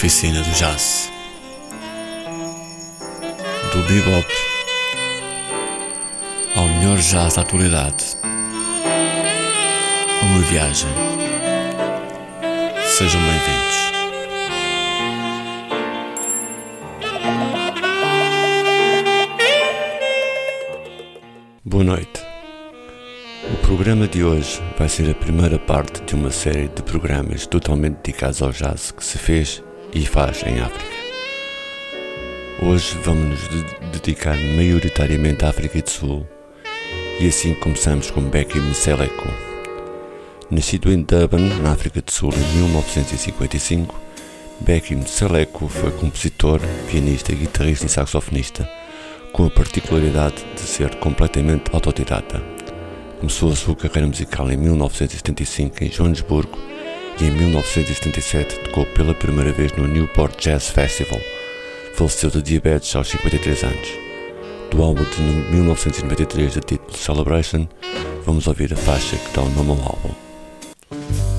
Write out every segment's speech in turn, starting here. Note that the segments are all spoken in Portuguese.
oficina do jazz. Do bebop ao melhor jazz da atualidade. Uma viagem. Sejam bem-vindos. Boa noite. O programa de hoje vai ser a primeira parte de uma série de programas totalmente dedicados ao jazz que se fez e faz em África. Hoje vamos nos de dedicar maioritariamente à África do Sul e assim começamos com Becky Mseleko. Nascido em Durban, na África do Sul, em 1955, Becky Mseleko foi compositor, pianista, guitarrista e saxofonista, com a particularidade de ser completamente autodidata. Começou a sua carreira musical em 1975 em Joanesburgo e em 1977 tocou pela primeira vez no Newport Jazz Festival. Faleceu de diabetes aos 53 anos. Do álbum de 1993 de título Celebration, vamos ouvir a faixa que dá o nome ao álbum.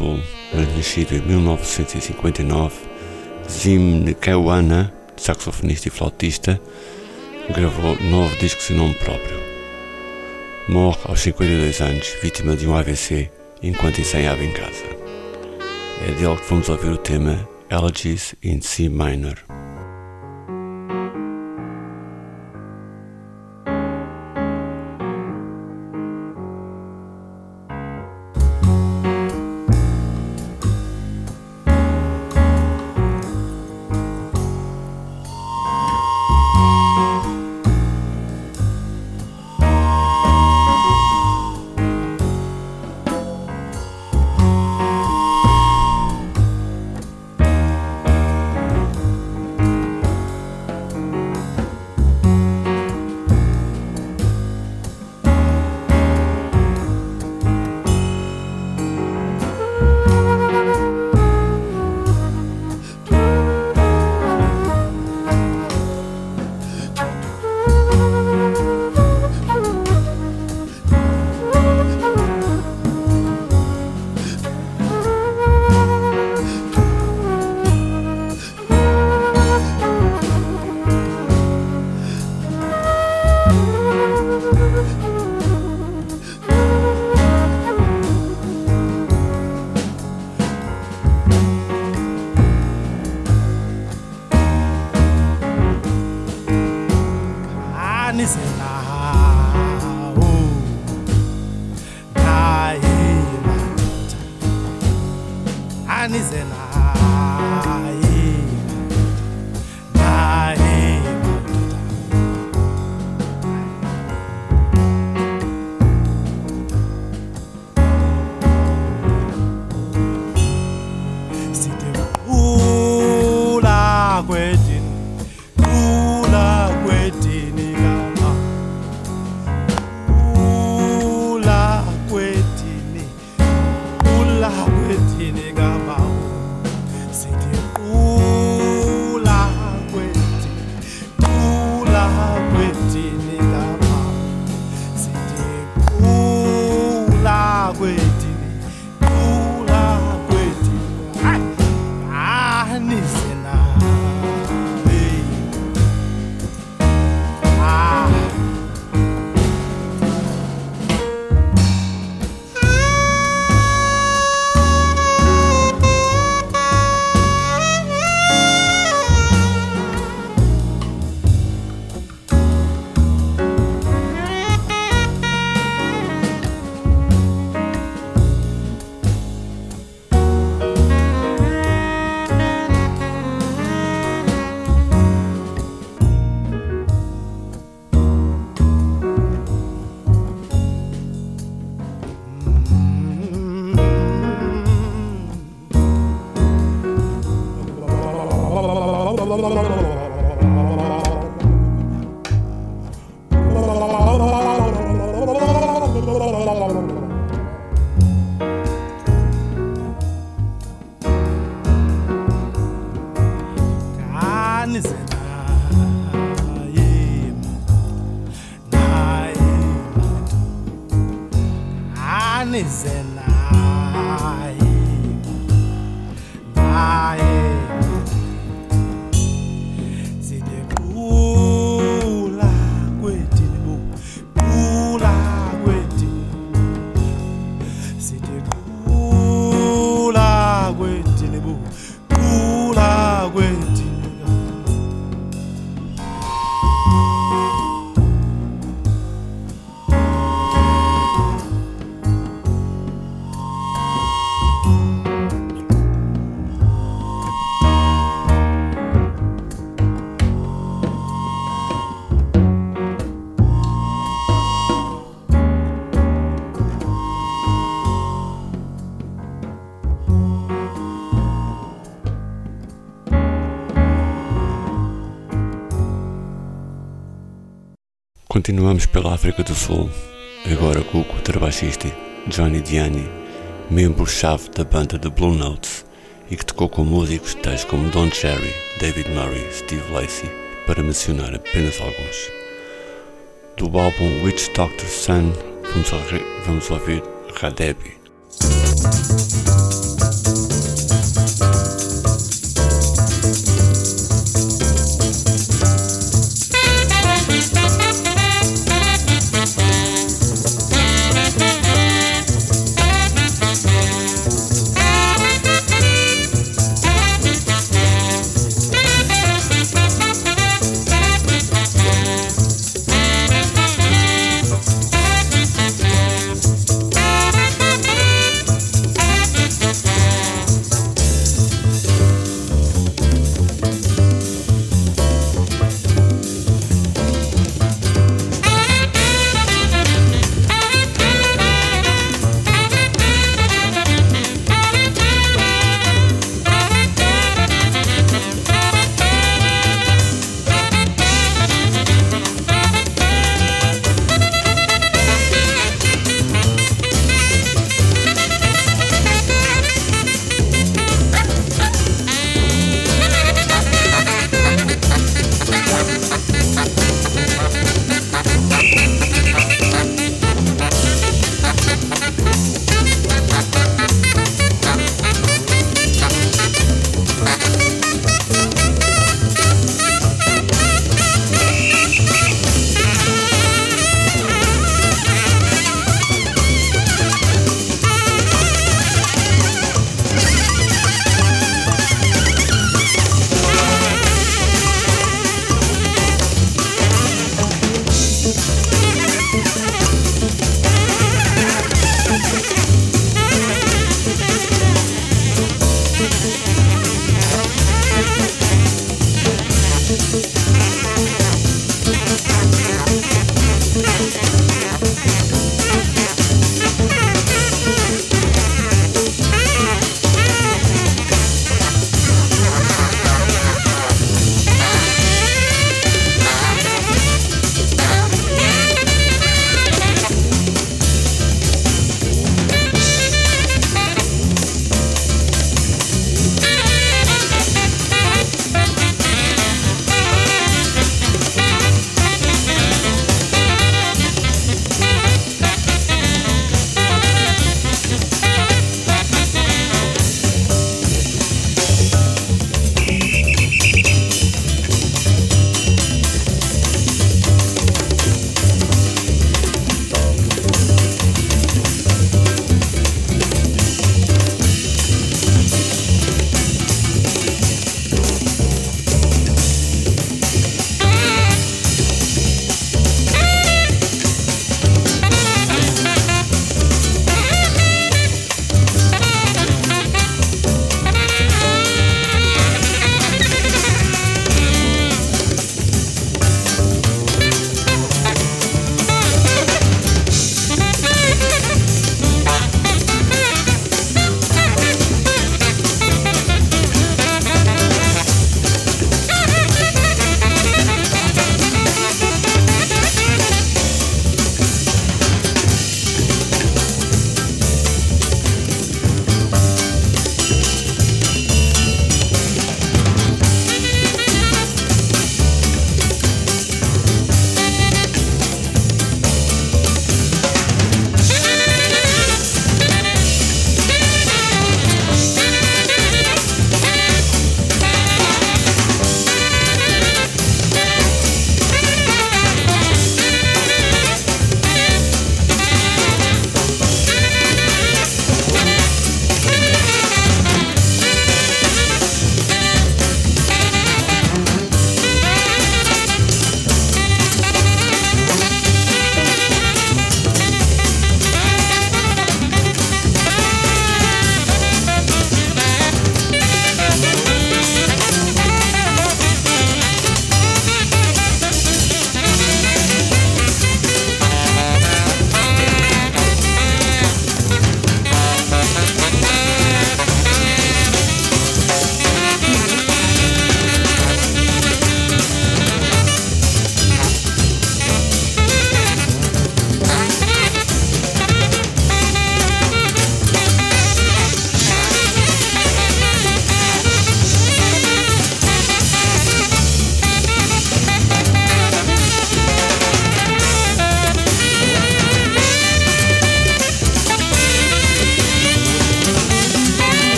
Sul, nascido em 1959, Zim Nkewana, saxofonista e flautista, gravou nove discos em nome próprio. Morre aos 52 anos, vítima de um AVC, enquanto ensaiava em casa. É dele que vamos ouvir o tema Elegies in C minor. Continuamos pela África do Sul, agora com o contrabaixista Johnny Diani, membro-chave da banda The Blue Notes e que tocou com músicos tais como Don Cherry, David Murray, Steve Lacey, para mencionar apenas alguns. Do álbum Witch Doctor Sun, vamos vamos ouvir Radebi.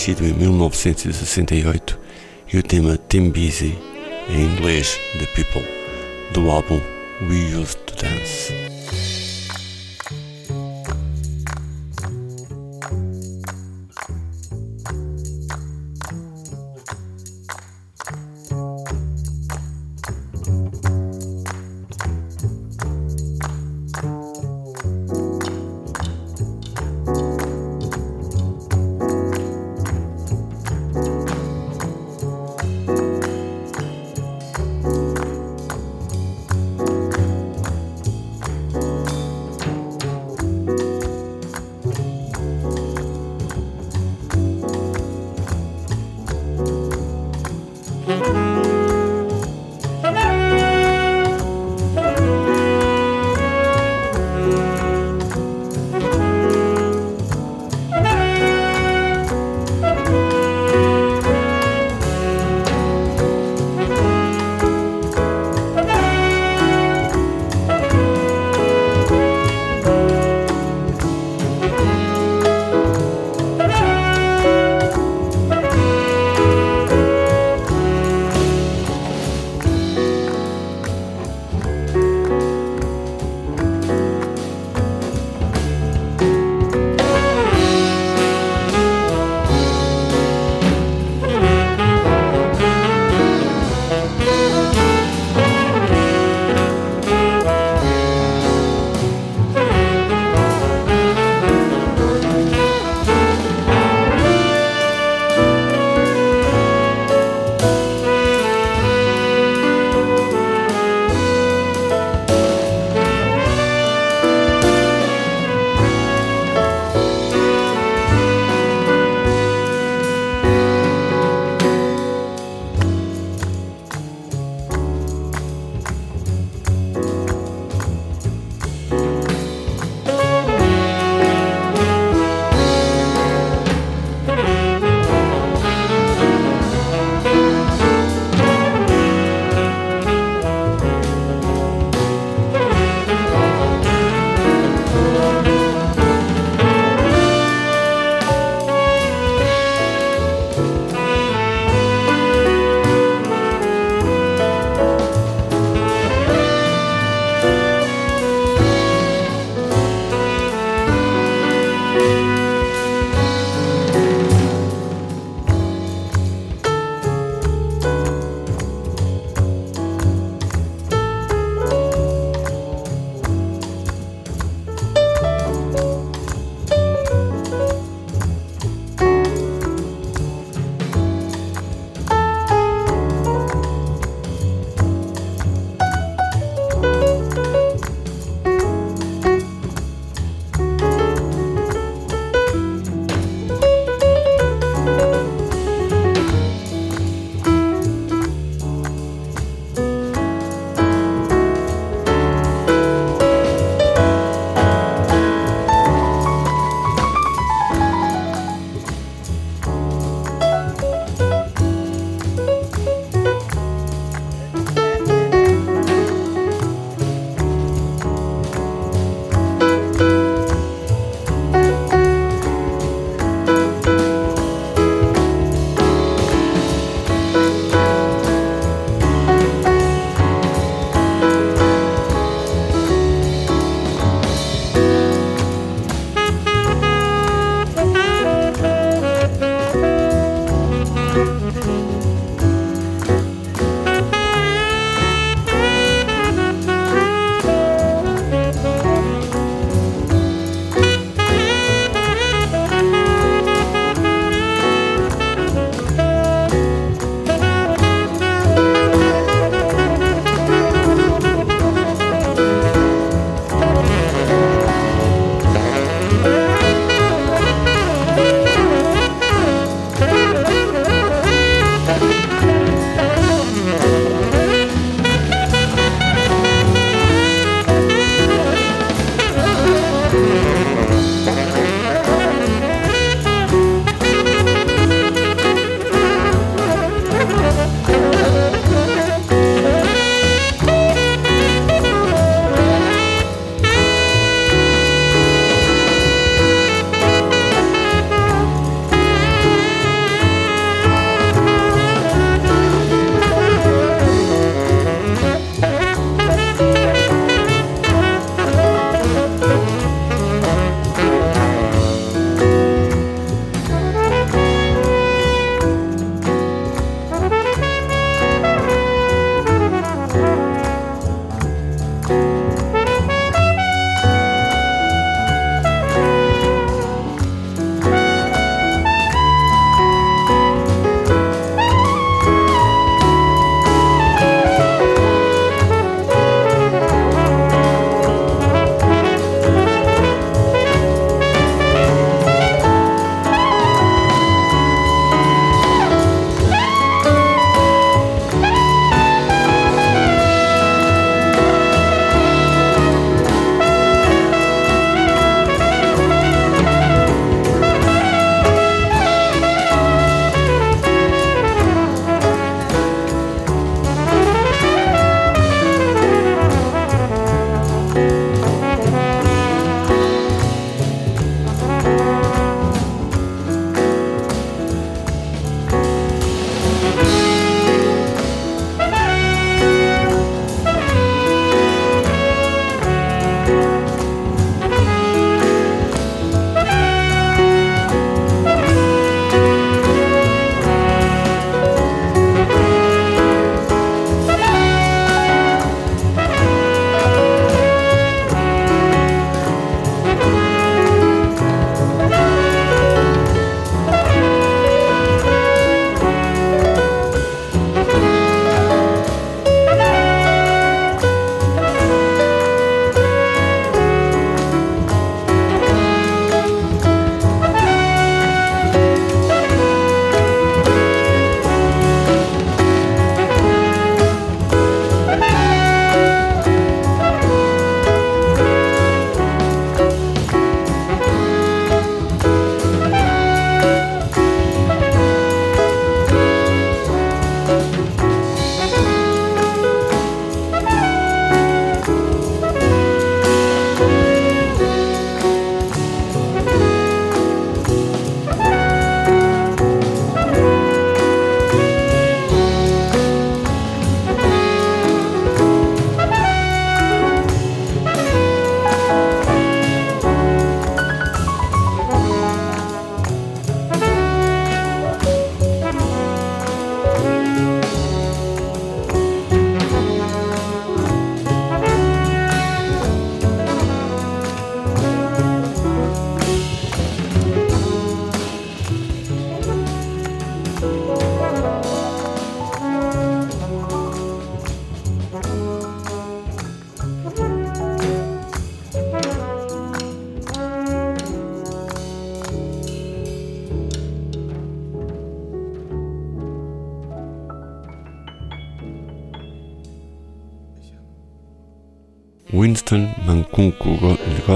Nascido em 1968, e o tema Tim Busy, em inglês The People, do álbum We Used to Dance.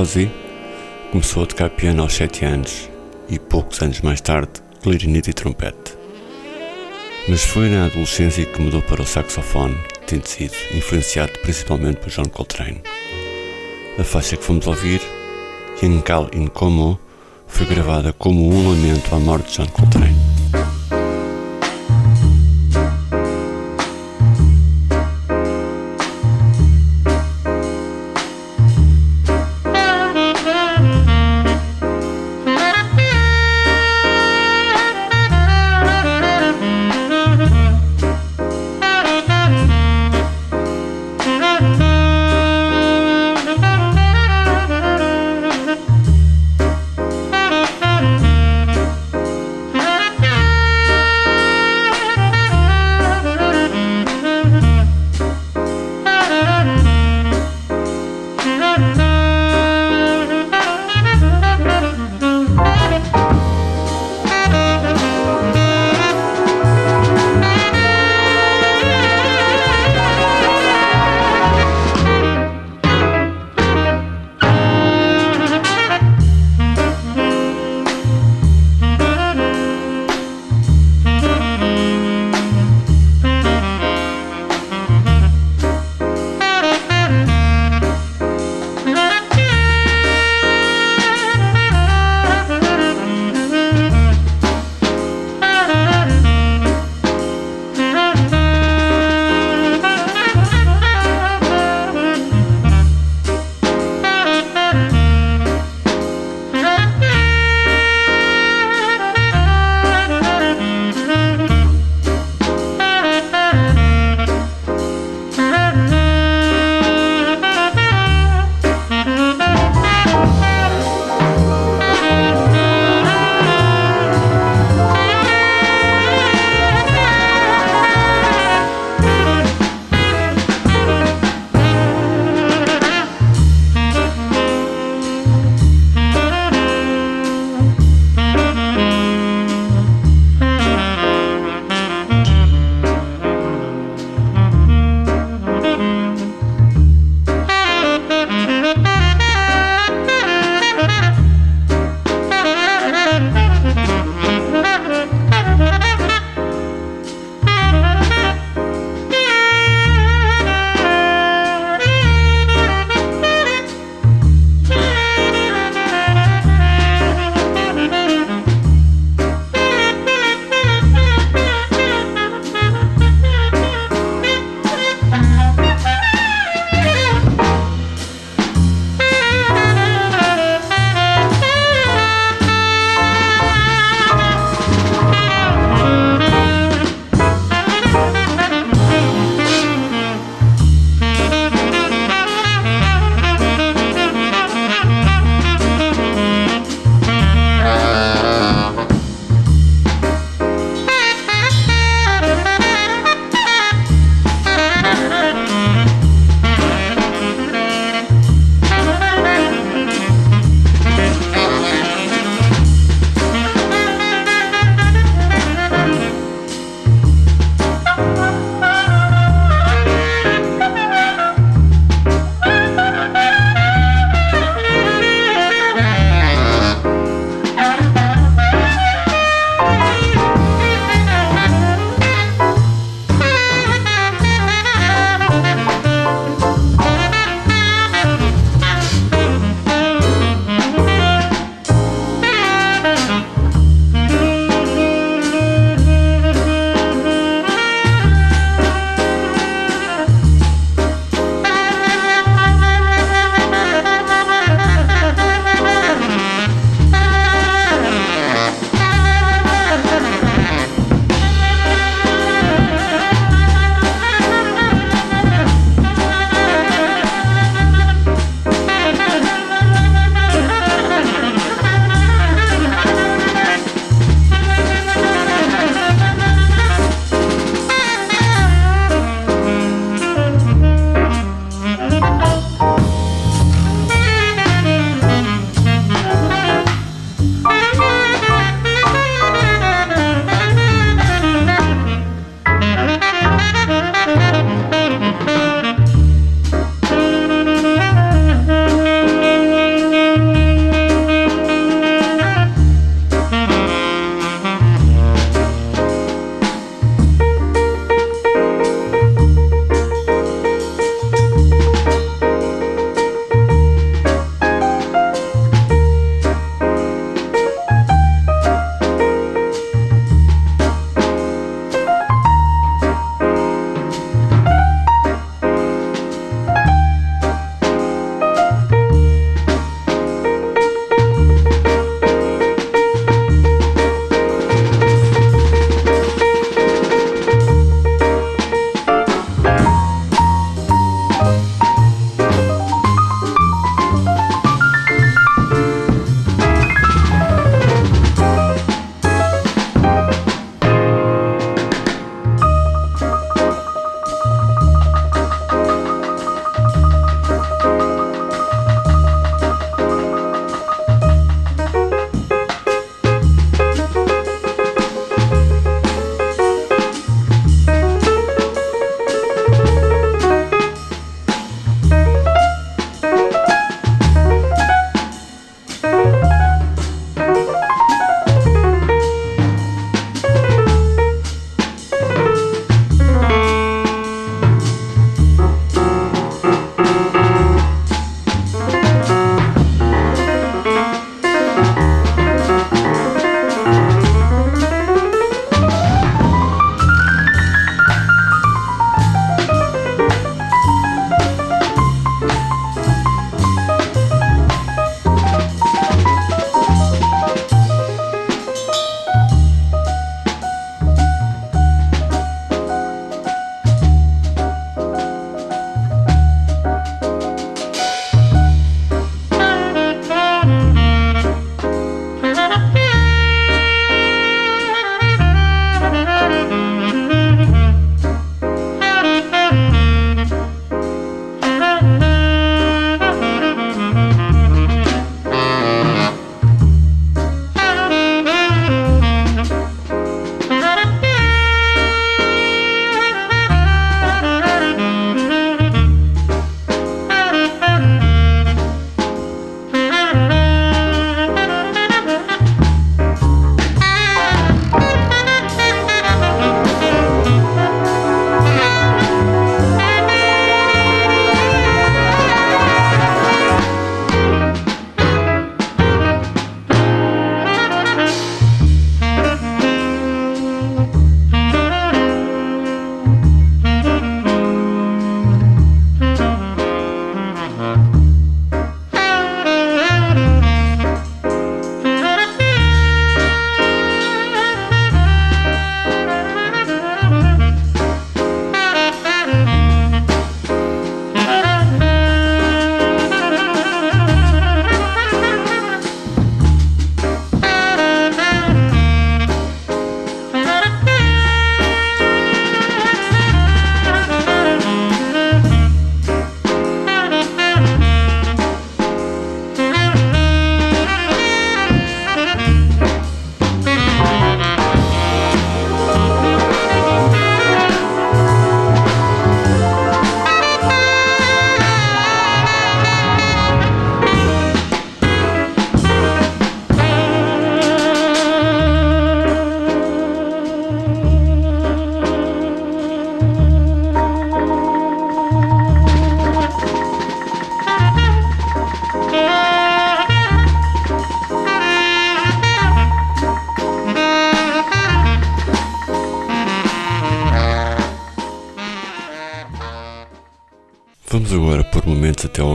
Ngozi começou a tocar piano aos 7 anos e poucos anos mais tarde clarinete e trompete. Mas foi na adolescência que mudou para o saxofone, tendo sido influenciado principalmente por John Coltrane. A faixa que fomos ouvir, Yankal in Como, foi gravada como um lamento à morte de John Coltrane.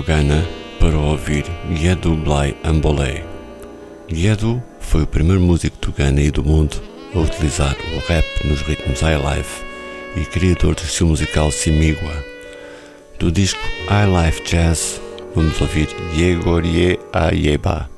Ghana para ouvir Yedu Blay Ambolé. Yedu foi o primeiro músico do Ghana e do mundo a utilizar o rap nos ritmos highlife e criador do estilo musical Simigua. Do disco Highlife Jazz, vamos ouvir Yegorie Ayeba.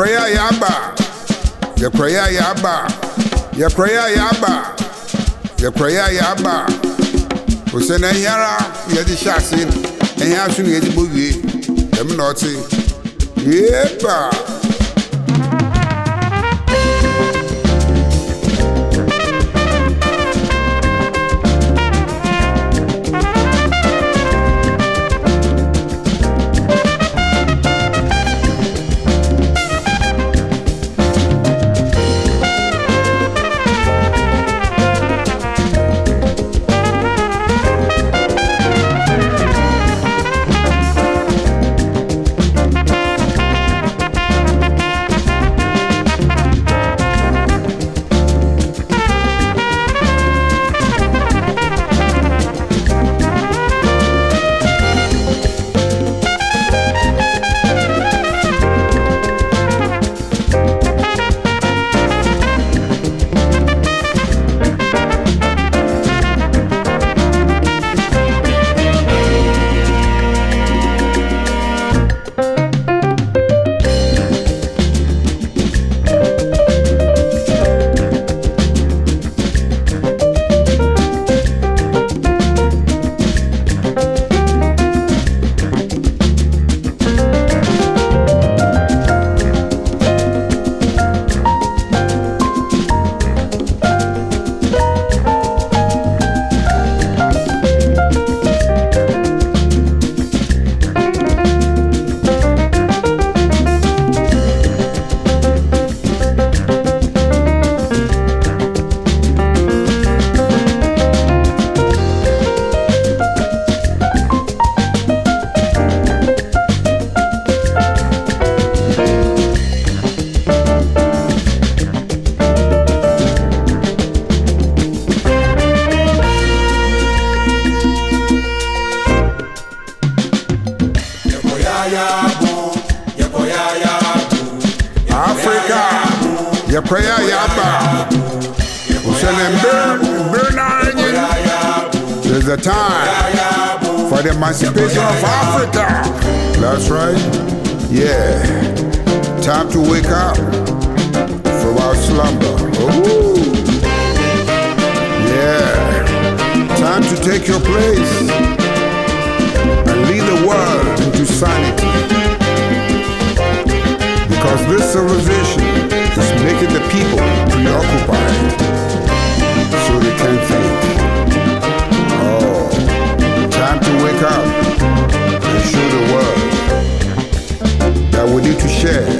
prayer yaba. Your prayer yaba. Your prayer yaba. Your prayer yaba. O se na yara ye di shasin. Eya sunu ye di bowie. Dem na oti. Yeba. Yeah, into sanity because this civilization is making the people preoccupied so they can think. Oh, time to wake up and show the world that we need to share.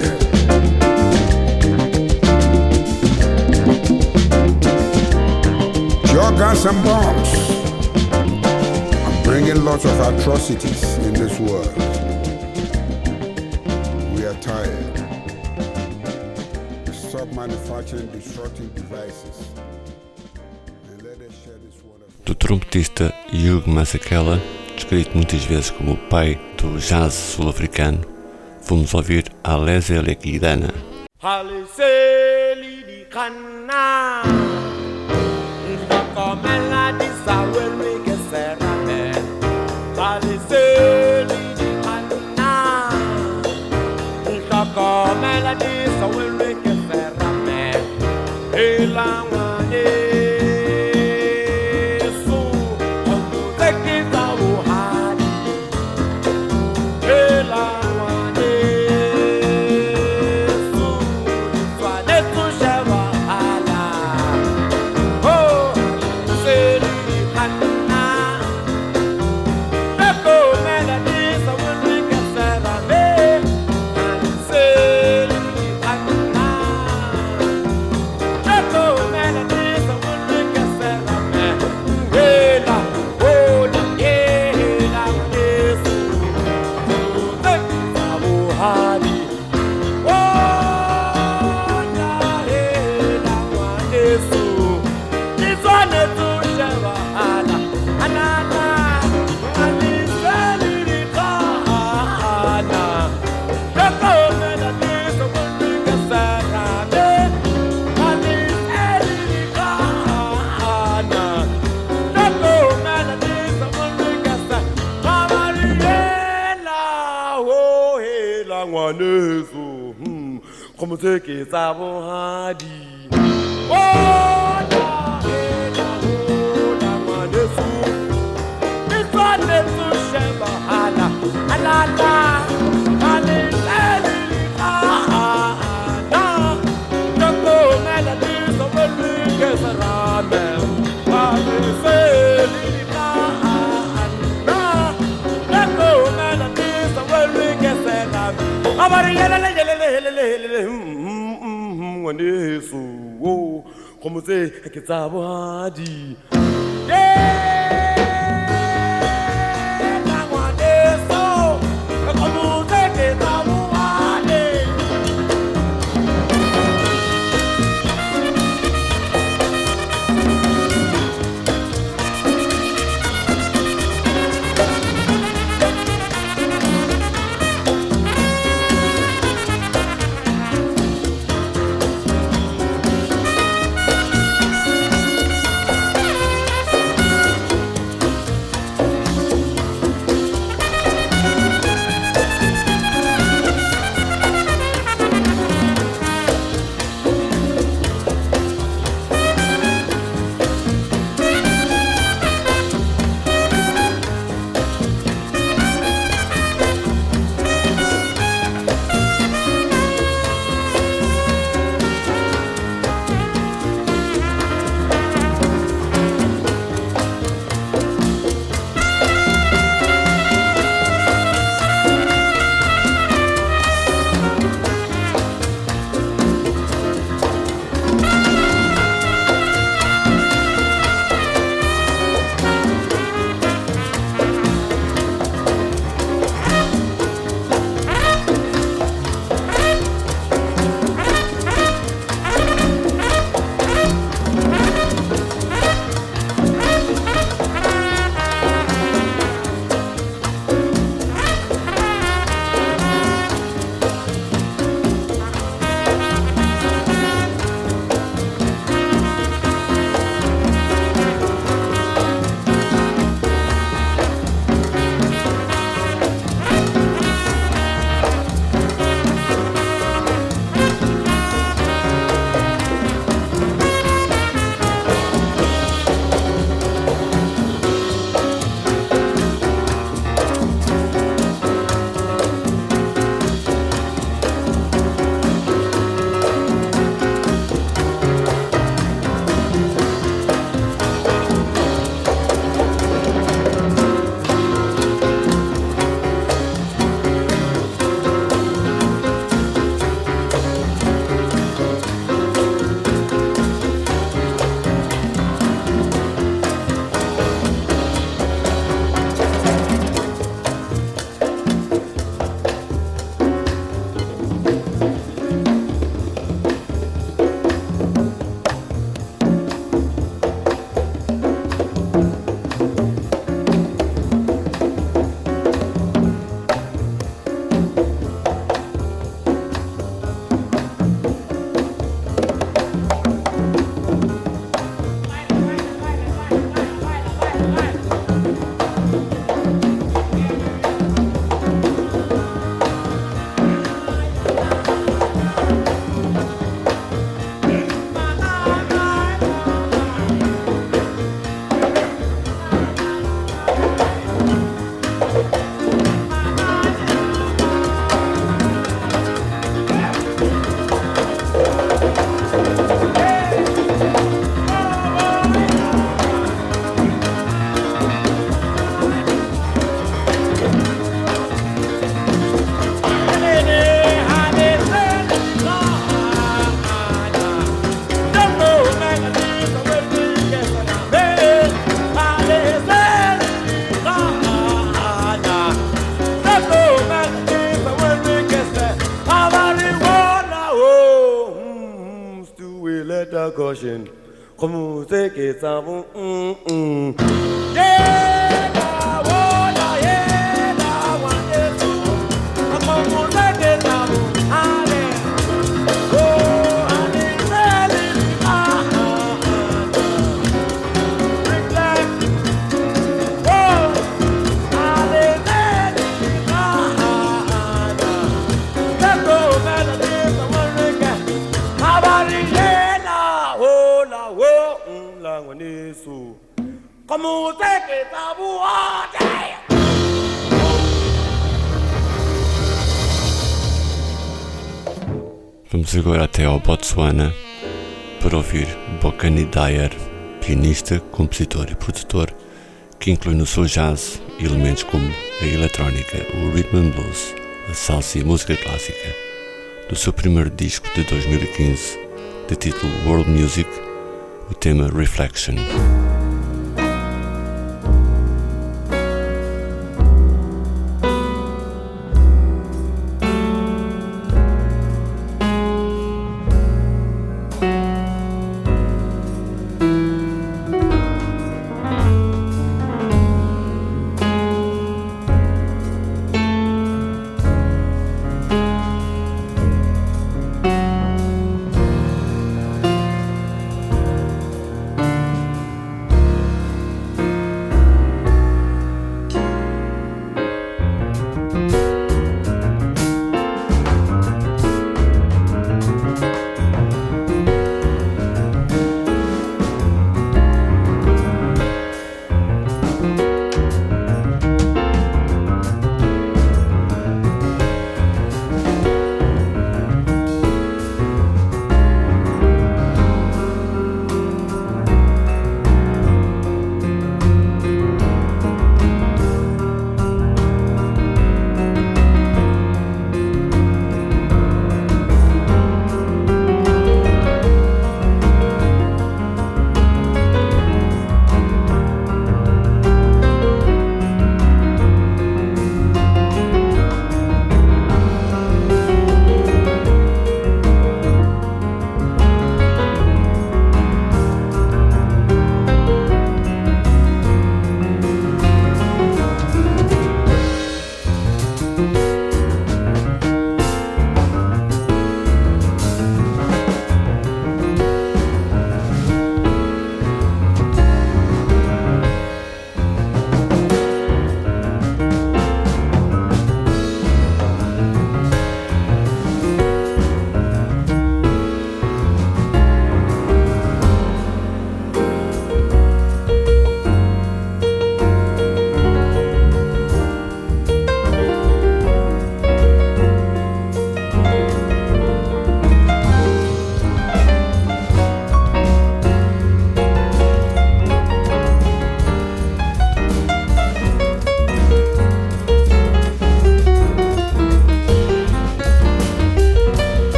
Your guns and bombs are bringing lots of atrocities in this world. Tired. Stop manufacturing destructive devices. Do trompetista Hugh Masekela, descrito muitas vezes como o pai do jazz sul-africano, vamos ouvir a Lésia Leguidana. Haliseli ceux qui savent dit. Oh! jesu. O kgomo tse ke tsa bogadi yeah! Dyer, pianista, compositor e produtor, que inclui no seu jazz elementos como a eletrónica, o rhythm and blues, a salsa e a música clássica. Do seu primeiro disco de 2015, de título World Music, o tema Reflection.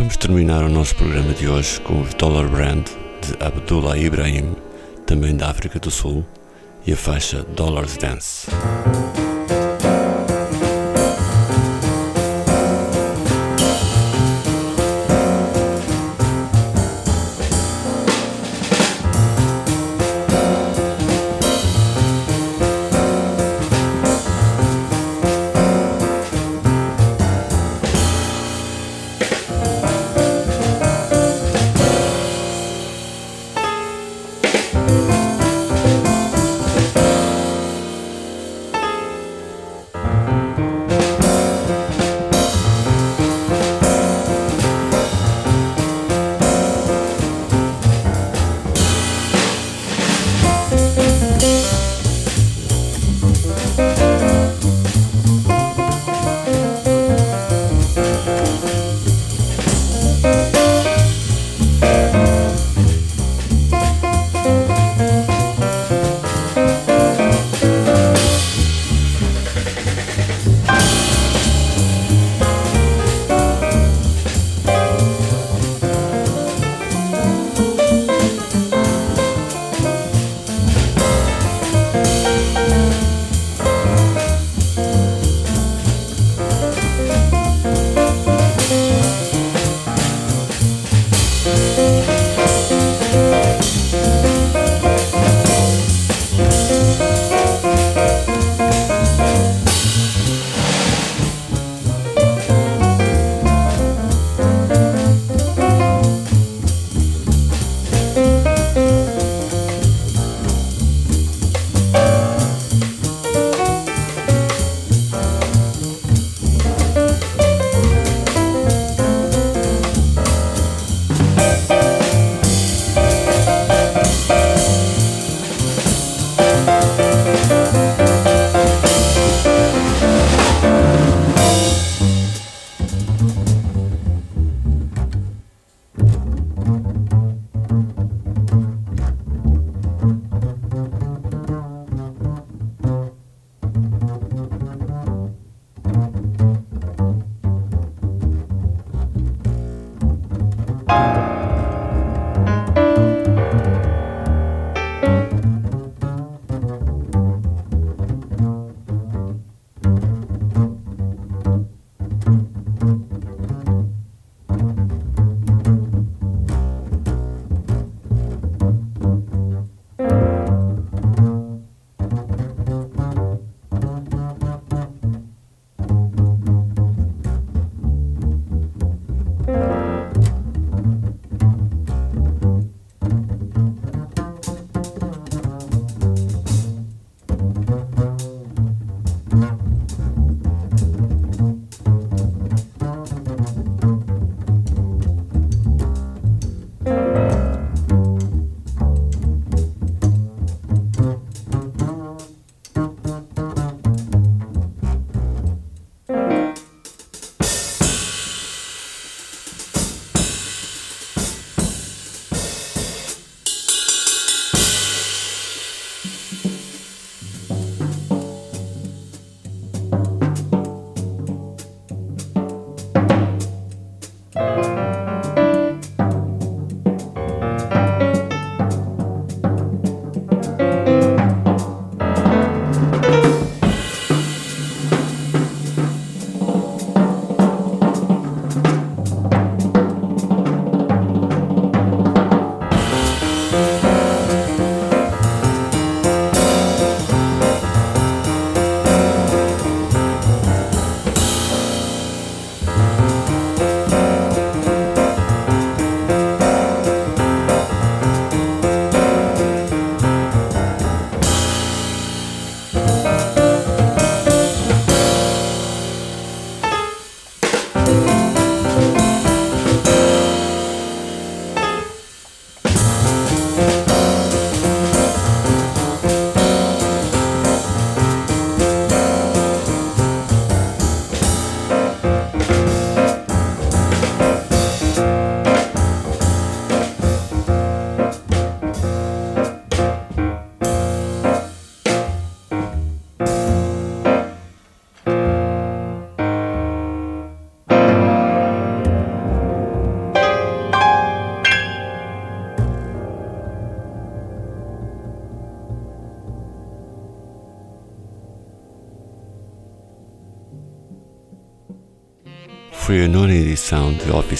Vamos terminar o nosso programa de hoje com os Dollar Brand de Abdullah Ibrahim, também da África do Sul, e a faixa Dollars Dance.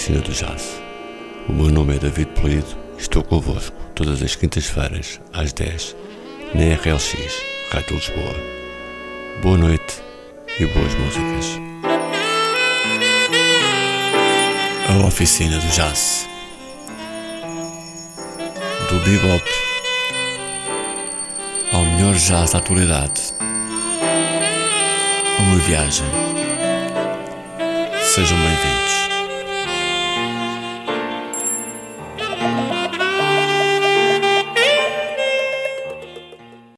Oficina do Jazz. O meu nome é David Polido e estou convosco todas as quintas-feiras, às 10, na RLX, Rádio Lisboa. Boa noite e boas músicas. A Oficina do Jazz. Do bebop ao melhor jazz da atualidade. Uma viagem. Sejam bem-vindos.